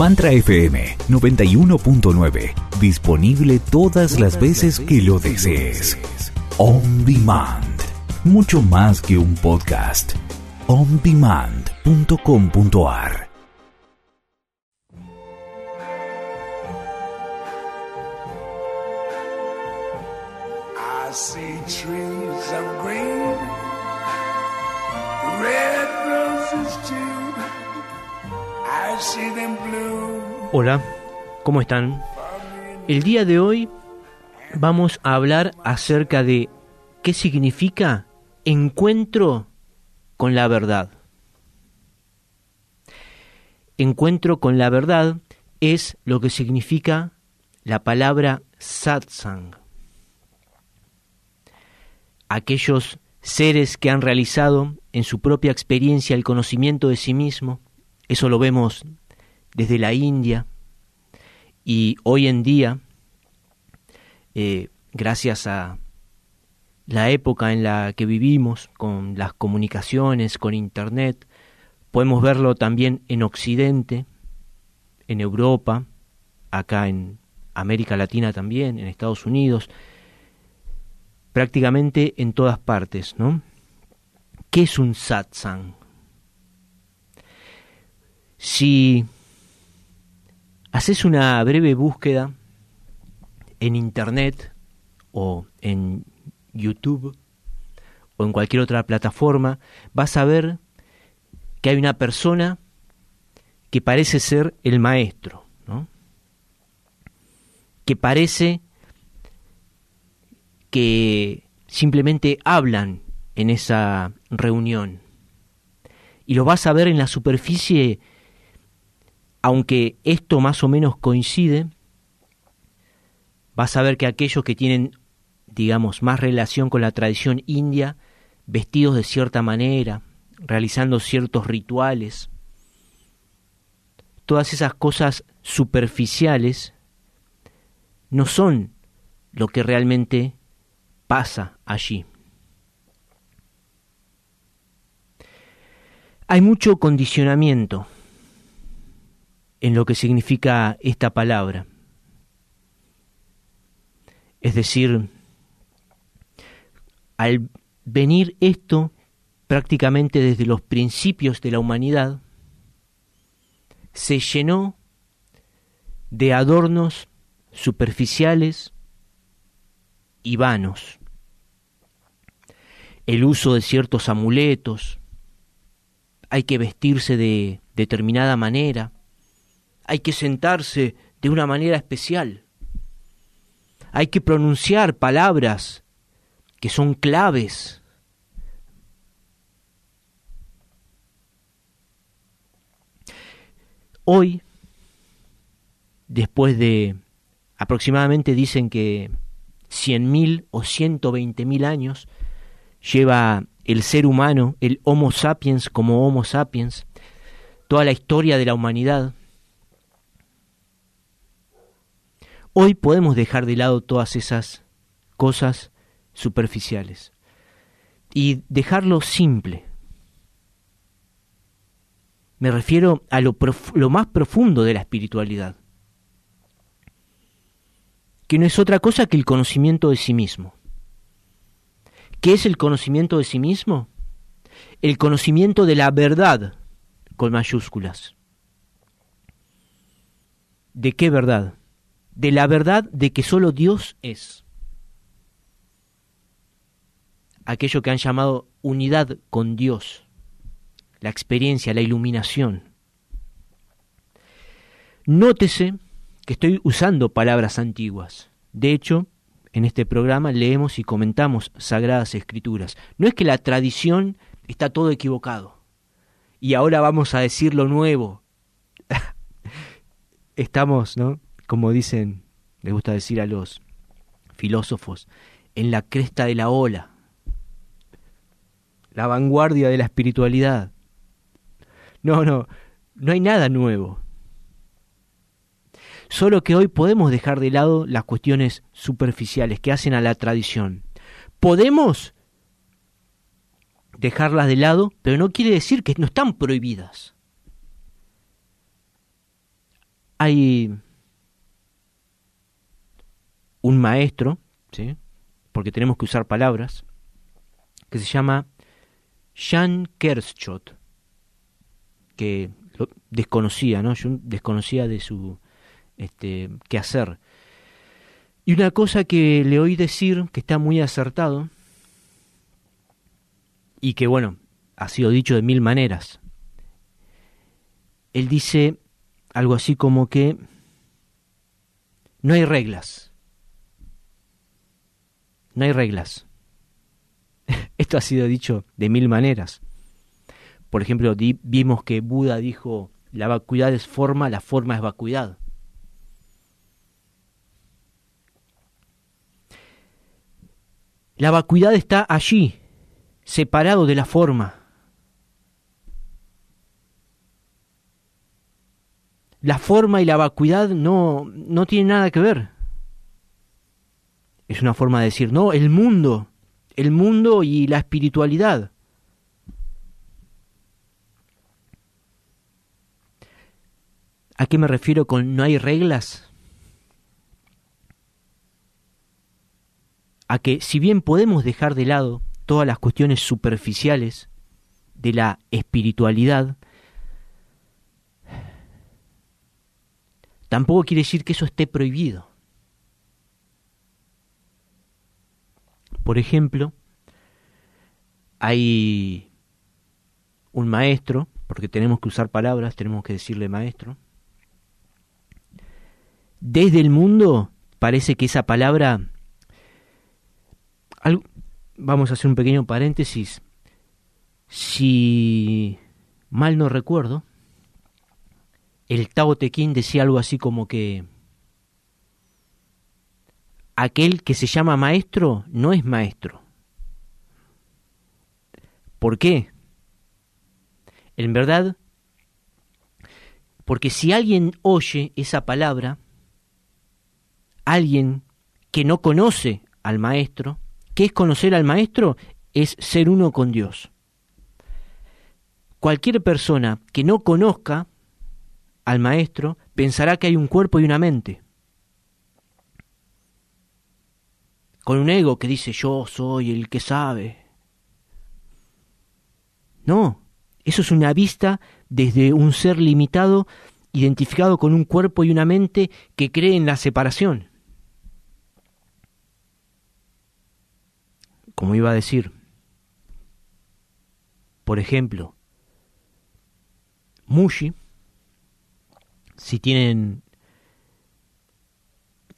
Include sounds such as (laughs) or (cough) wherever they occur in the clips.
Mantra FM 91.9. Disponible todas las veces que lo desees. On Demand. Mucho más que un podcast. ondemand.com.ar Hola, ¿cómo están? El día de hoy vamos a hablar acerca de qué significa encuentro con la verdad. Encuentro con la verdad es lo que significa la palabra satsang aquellos seres que han realizado en su propia experiencia el conocimiento de sí mismo, eso lo vemos desde la India y hoy en día, eh, gracias a la época en la que vivimos, con las comunicaciones, con Internet, podemos verlo también en Occidente, en Europa, acá en América Latina también, en Estados Unidos, prácticamente en todas partes, ¿no? ¿Qué es un satsang? Si haces una breve búsqueda en internet o en YouTube o en cualquier otra plataforma, vas a ver que hay una persona que parece ser el maestro, ¿no? que parece que simplemente hablan en esa reunión. Y lo vas a ver en la superficie, aunque esto más o menos coincide, vas a ver que aquellos que tienen, digamos, más relación con la tradición india, vestidos de cierta manera, realizando ciertos rituales, todas esas cosas superficiales no son lo que realmente pasa allí. Hay mucho condicionamiento en lo que significa esta palabra. Es decir, al venir esto prácticamente desde los principios de la humanidad, se llenó de adornos superficiales y vanos el uso de ciertos amuletos, hay que vestirse de determinada manera, hay que sentarse de una manera especial, hay que pronunciar palabras que son claves. Hoy, después de aproximadamente dicen que 100.000 o 120.000 años lleva el ser humano, el Homo sapiens como Homo sapiens, toda la historia de la humanidad. Hoy podemos dejar de lado todas esas cosas superficiales y dejarlo simple. Me refiero a lo, más profundo de la espiritualidad, que no es otra cosa que el conocimiento de sí mismo. ¿Qué es el conocimiento de sí mismo? El conocimiento de la verdad, con mayúsculas. ¿De qué verdad? De la verdad de que solo Dios es. Aquello que han llamado unidad con Dios, la experiencia, la iluminación. Nótese que estoy usando palabras antiguas. De hecho, en este programa leemos y comentamos sagradas escrituras. No es que la tradición está todo equivocado y ahora vamos a decir lo nuevo. (laughs) Estamos, ¿no? Como dicen, le gusta decir a los filósofos, en la cresta de la ola, la vanguardia de la espiritualidad. No, no, no hay nada nuevo. Solo que hoy podemos dejar de lado las cuestiones superficiales que hacen a la tradición. Podemos dejarlas de lado, pero no quiere decir que no están prohibidas. hay un maestro, ¿sí? porque tenemos que usar palabras, que se llama Jan Kerschot, que desconocía, ¿no? Yo desconocía de su este, quehacer. Y una cosa que le oí decir, que está muy acertado, y que bueno, ha sido dicho de mil maneras. Él dice algo así como que no hay reglas. No hay reglas. (laughs) Esto ha sido dicho de mil maneras. Por ejemplo, vimos que Buda dijo, la vacuidad es forma, la forma es vacuidad. La vacuidad está allí, separado de la forma. La forma y la vacuidad no, no tienen nada que ver. Es una forma de decir, no, el mundo, el mundo y la espiritualidad. ¿A qué me refiero con no hay reglas? A que si bien podemos dejar de lado todas las cuestiones superficiales de la espiritualidad, tampoco quiere decir que eso esté prohibido. Por ejemplo, hay un maestro, porque tenemos que usar palabras, tenemos que decirle maestro, desde el mundo parece que esa palabra... vamos a hacer un pequeño paréntesis. Si mal no recuerdo, el Tao Te decía algo así como que aquel que se llama maestro no es maestro. ¿Por qué? En verdad, porque si alguien oye esa palabra, alguien que no conoce al maestro, ¿qué es conocer al maestro? Es ser uno con Dios. Cualquier persona que no conozca al maestro pensará que hay un cuerpo y una mente. Con un ego que dice yo soy el que sabe. No, eso es una vista desde un ser limitado identificado con un cuerpo y una mente que cree en la separación. como iba a decir, por ejemplo, Mushi, si tienen,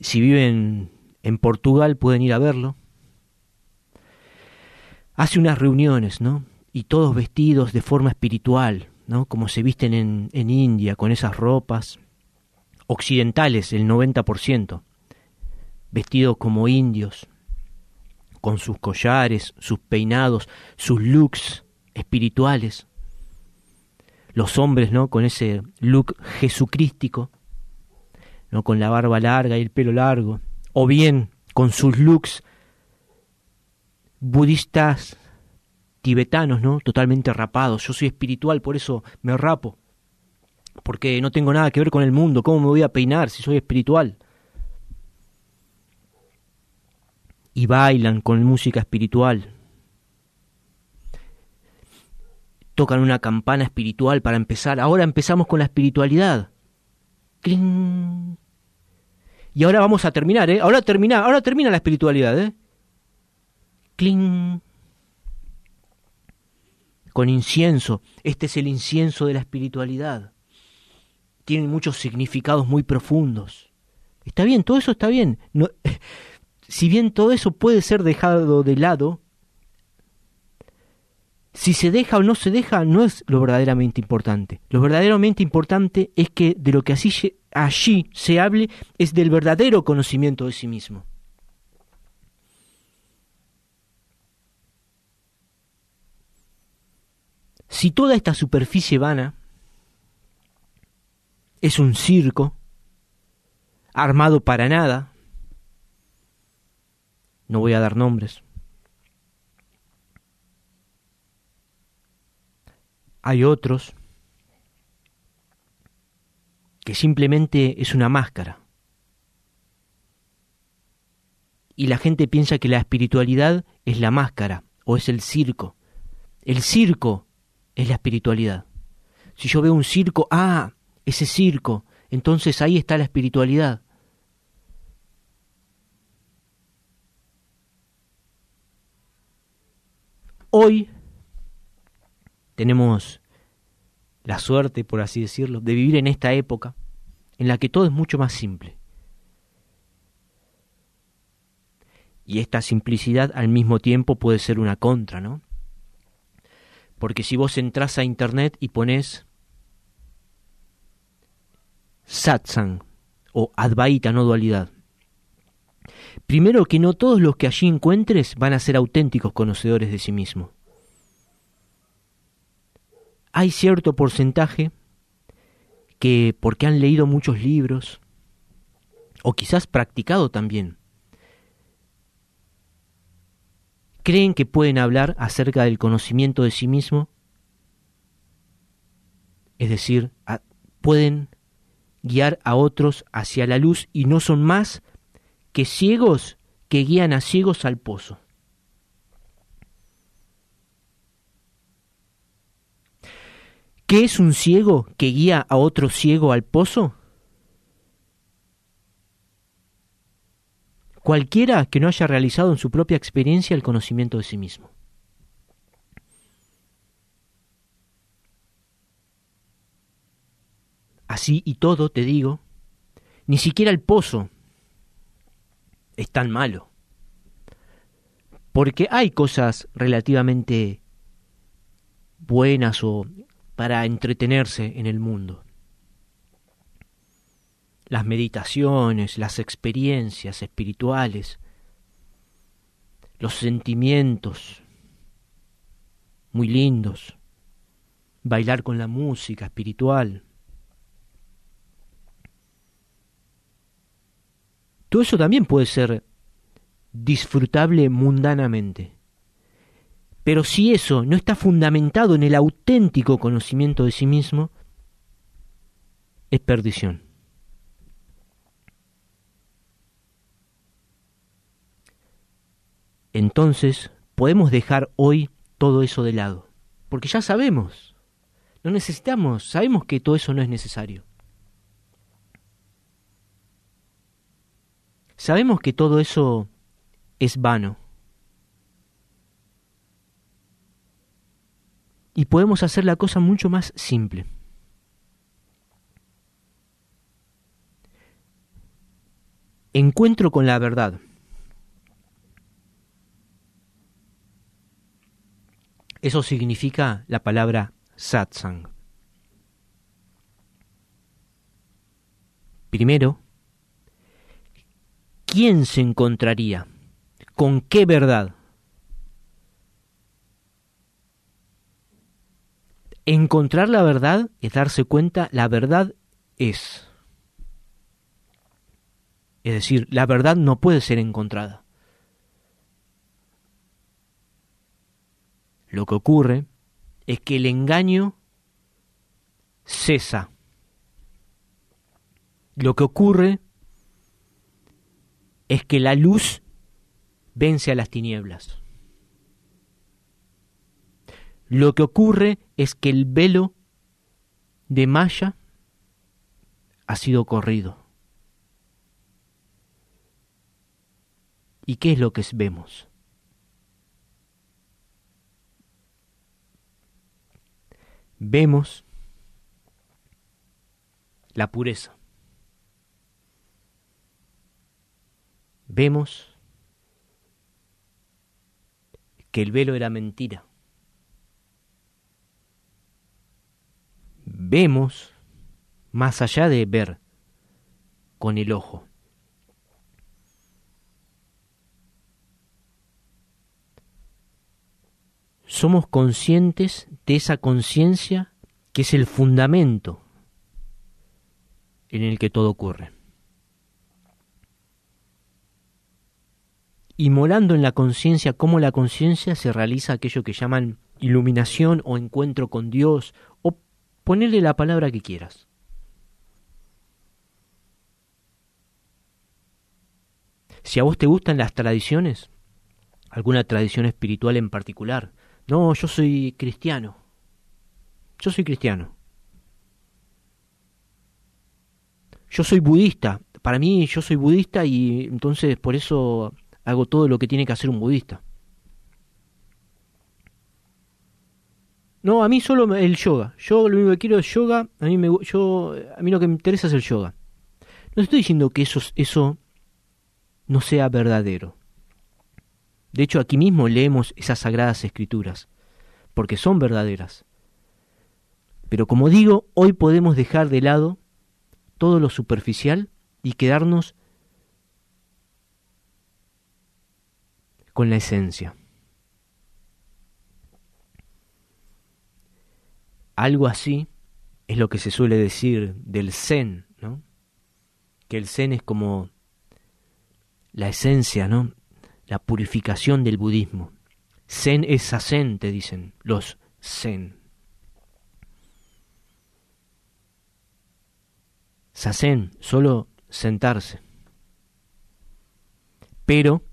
si viven en Portugal pueden ir a verlo, hace unas reuniones, ¿no? Y todos vestidos de forma espiritual, ¿no? Como se visten en, en India, con esas ropas occidentales, el 90%, vestidos como indios, con sus collares, sus peinados, sus looks espirituales. Los hombres, ¿no? Con ese look jesucrístico, ¿no? Con la barba larga y el pelo largo. O bien con sus looks budistas tibetanos, ¿no? Totalmente rapados. Yo soy espiritual, por eso me rapo. Porque no tengo nada que ver con el mundo. ¿Cómo me voy a peinar si soy espiritual? y bailan con música espiritual. Tocan una campana espiritual para empezar. Ahora empezamos con la espiritualidad. ¡Cling! Y ahora vamos a terminar, ¿eh? Ahora termina, ahora termina la espiritualidad, ¿eh? ¡Cling! Con incienso. Este es el incienso de la espiritualidad. Tienen muchos significados muy profundos. Está bien, todo eso está bien. No, (laughs) si bien todo eso puede ser dejado de lado, si se deja o no se deja no es lo verdaderamente importante. Lo verdaderamente importante es que de lo que así, allí se hable es del verdadero conocimiento de sí mismo. Si toda esta superficie vana es un circo, armado para nada, no voy a dar nombres. Hay otros que simplemente es una máscara. Y la gente piensa que la espiritualidad es la máscara o es el circo. El circo es la espiritualidad. Si yo veo un circo, ah, ese circo, entonces ahí está la espiritualidad. Hoy tenemos la suerte, por así decirlo, de vivir en esta época en la que todo es mucho más simple. Y esta simplicidad al mismo tiempo puede ser una contra, ¿no? Porque si vos entras a internet y pones satsang o advaita, no dualidad, Primero que no todos los que allí encuentres van a ser auténticos conocedores de sí mismos. Hay cierto porcentaje que, porque han leído muchos libros, o quizás practicado también, creen que pueden hablar acerca del conocimiento de sí mismo, es decir, pueden guiar a otros hacia la luz y no son más que ciegos que guían a ciegos al pozo. ¿Qué es un ciego que guía a otro ciego al pozo? Cualquiera que no haya realizado en su propia experiencia el conocimiento de sí mismo. Así y todo, te digo, ni siquiera el pozo es tan malo. Porque hay cosas relativamente buenas o para entretenerse en el mundo. Las meditaciones, las experiencias espirituales, los sentimientos muy lindos, bailar con la música espiritual, Todo eso también puede ser disfrutable mundanamente. Pero si eso no está fundamentado en el auténtico conocimiento de sí mismo, es perdición. Entonces podemos dejar hoy todo eso de lado, porque ya sabemos, no necesitamos, sabemos que todo eso no es necesario. Sabemos que todo eso es vano. Y podemos hacer la cosa mucho más simple. Encuentro con la verdad. Eso significa la palabra satsang. Primero, quién se encontraría? ¿Con qué verdad? Encontrar la verdad es darse cuenta, la verdad es. Es decir, la verdad no puede ser encontrada. Lo que ocurre es que el engaño cesa. Lo que ocurre es que la luz vence a las tinieblas. Lo que ocurre es que el velo de Maya ha sido corrido. ¿Y qué es lo que vemos? Vemos la pureza. vemos que el velo era mentira. Vemos más allá de ver con el ojo. Somos conscientes de esa conciencia que es el fundamento en el que todo ocurre. y molando en la conciencia cómo la conciencia se realiza aquello que llaman iluminación o encuentro con Dios, o Ponele la palabra que quieras. Si a vos te gustan las tradiciones, alguna tradición espiritual en particular, no, yo soy cristiano. Yo soy cristiano. Yo soy budista. Para mí yo soy budista y entonces por eso hago todo lo que tiene que hacer un budista. No, a mí solo el yoga. Yo lo único que quiero es yoga. A mí, me, yo, a mí lo que me interesa es el yoga. No estoy diciendo que eso, eso no sea verdadero. De hecho, aquí mismo leemos esas sagradas escrituras, porque son verdaderas. Pero como digo, hoy podemos dejar de lado todo lo superficial y quedarnos con la esencia. Algo así es lo que se suele decir del zen, ¿no? Que el zen es como la esencia, ¿no? La purificación del budismo. Zen es sazen, te dicen los zen. Sazen, solo sentarse. Pero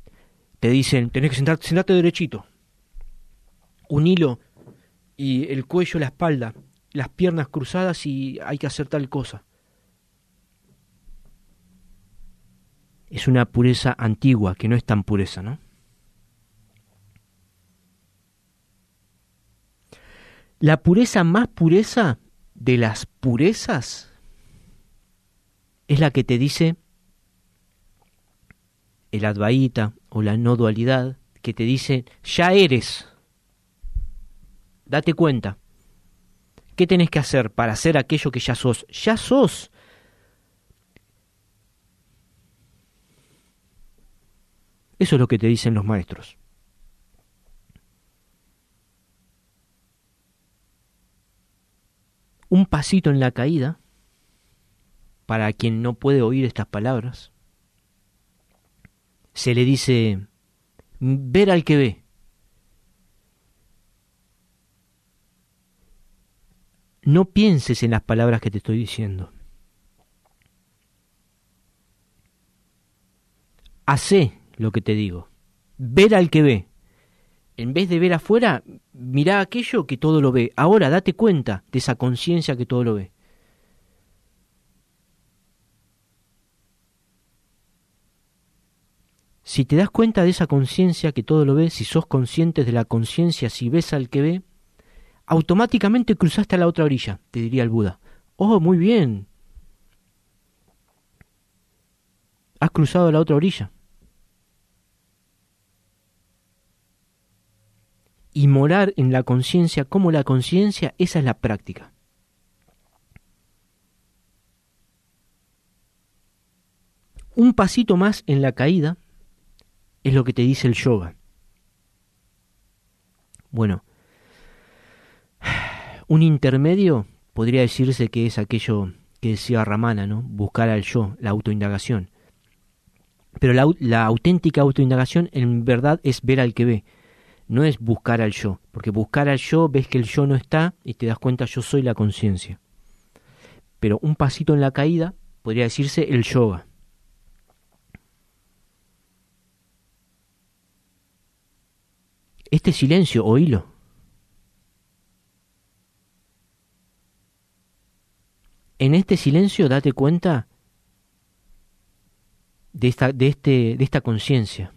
te dicen, tenés que sentarte, sentarte derechito. Un hilo y el cuello, la espalda, las piernas cruzadas y hay que hacer tal cosa. Es una pureza antigua que no es tan pureza, ¿no? La pureza más pureza de las purezas es la que te dice el Advaita o la no dualidad, que te dice, ya eres, date cuenta. ¿Qué tenés que hacer para hacer aquello que ya sos? Ya sos. Eso es lo que te dicen los maestros. Un pasito en la caída, para quien no puede oír estas palabras, se le dice ver al que ve. No pienses en las palabras que te estoy diciendo. Hacé lo que te digo. Ver al que ve. En vez de ver afuera, mira aquello que todo lo ve. Ahora date cuenta de esa conciencia que todo lo ve. Si te das cuenta de esa conciencia que todo lo ve, si sos consciente de la conciencia, si ves al que ve, automáticamente cruzaste a la otra orilla, te diría el Buda. Oh, muy bien. Has cruzado a la otra orilla. Y morar en la conciencia como la conciencia, esa es la práctica. Un pasito más en la caída es lo que te dice el yoga. Bueno, un intermedio podría decirse que es aquello que decía Ramana, ¿no? Buscar al yo, la autoindagación. Pero la, la, auténtica autoindagación en verdad es ver al que ve, no es buscar al yo, porque buscar al yo ves que el yo no está y te das cuenta yo soy la conciencia. Pero un pasito en la caída podría decirse el yoga. Este silencio, oílo. En este silencio date cuenta de esta, de este, de esta conciencia.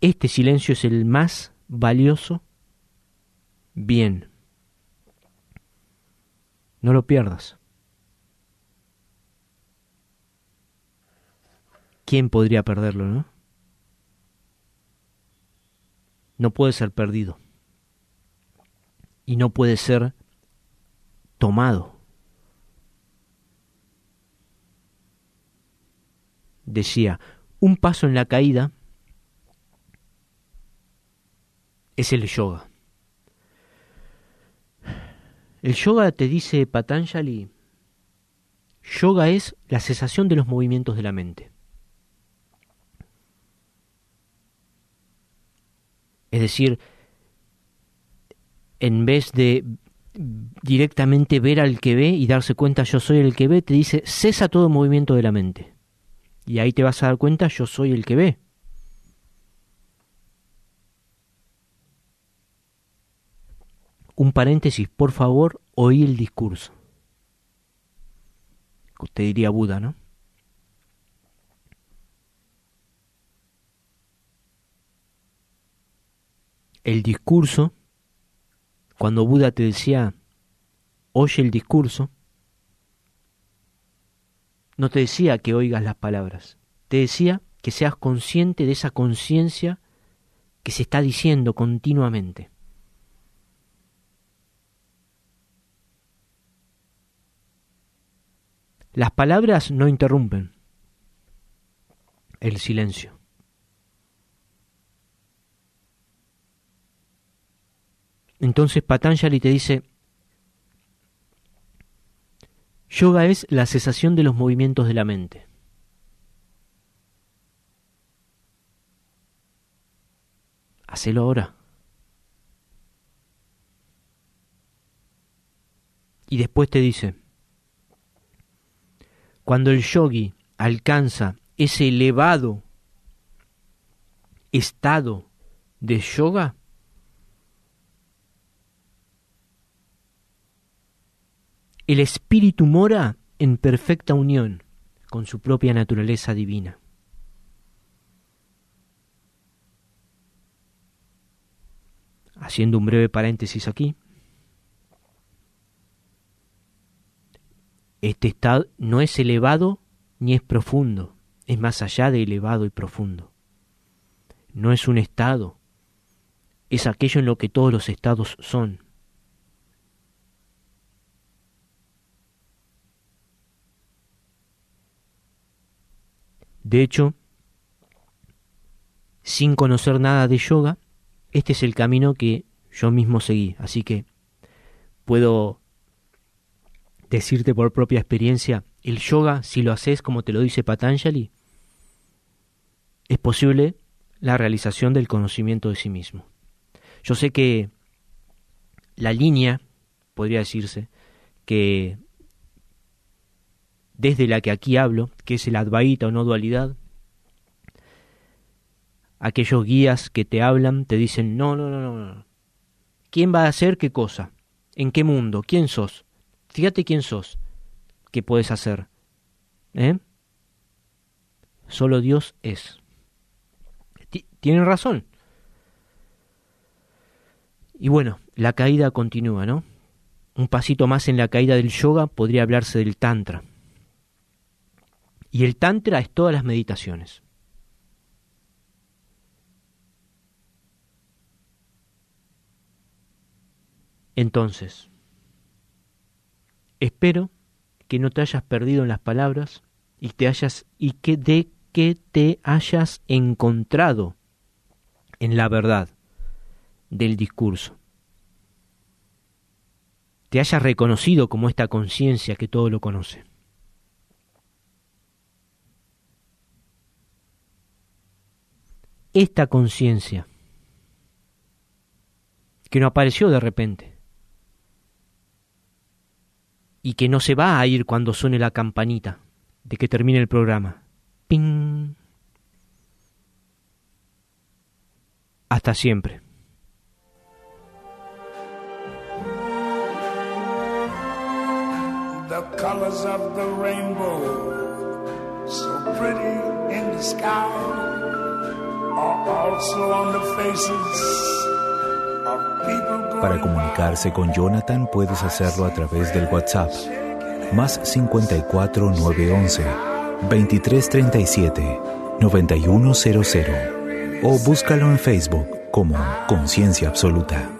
Este silencio es el más valioso bien. No lo pierdas. ¿quién podría perderlo, no? No puede ser perdido. Y no puede ser tomado. Decía, un paso en la caída es el yoga. El yoga te dice Patanjali, yoga es la cesación de los movimientos de la mente. Es decir, en vez de directamente ver al que ve y darse cuenta yo soy el que ve, te dice cesa todo movimiento de la mente. Y ahí te vas a dar cuenta yo soy el que ve. Un paréntesis, por favor, oí el discurso. Usted diría Buda, ¿no? El discurso, cuando Buda te decía, oye el discurso, no te decía que oigas las palabras, te decía que seas consciente de esa conciencia que se está diciendo continuamente. Las palabras no interrumpen el silencio. Entonces Patanjali te dice, yoga es la cesación de los movimientos de la mente. Hacelo ahora. Y después te dice, cuando el yogi alcanza ese elevado estado de yoga, el espíritu mora en perfecta unión con su propia naturaleza divina. Haciendo un breve paréntesis aquí, Este estado no es elevado ni es profundo, es más allá de elevado y profundo. No es un estado, es aquello en lo que todos los estados son. De hecho, sin conocer nada de yoga, este es el camino que yo mismo seguí, así que puedo decirte por propia experiencia, el yoga, si lo haces como te lo dice Patanjali, es posible la realización del conocimiento de sí mismo. Yo sé que la línea, podría decirse, que desde la que aquí hablo, que es el Advaita o no dualidad, aquellos guías que te hablan te dicen, no, no, no, no. ¿Quién va a hacer qué cosa? ¿En qué mundo? ¿Quién sos? Fíjate quién sos, qué puedes hacer. ¿Eh? Solo Dios es. Tienen razón. Y bueno, la caída continúa, ¿no? Un pasito más en la caída del yoga podría hablarse del tantra. Y el tantra es todas las meditaciones. Entonces, Espero que no te hayas perdido en las palabras y te hayas y que de que te hayas encontrado en la verdad del discurso. Te hayas reconocido como esta conciencia que todo lo conoce. Esta conciencia que no apareció de repente, y que no se va a ir cuando suene la campanita de que termine el programa. ¡Ping! Hasta siempre. The colors of the rainbow, so pretty in the sky, Para comunicarse con Jonathan puedes hacerlo a través del WhatsApp más 54 911 2337 9100 o búscalo en Facebook como Conciencia Absoluta.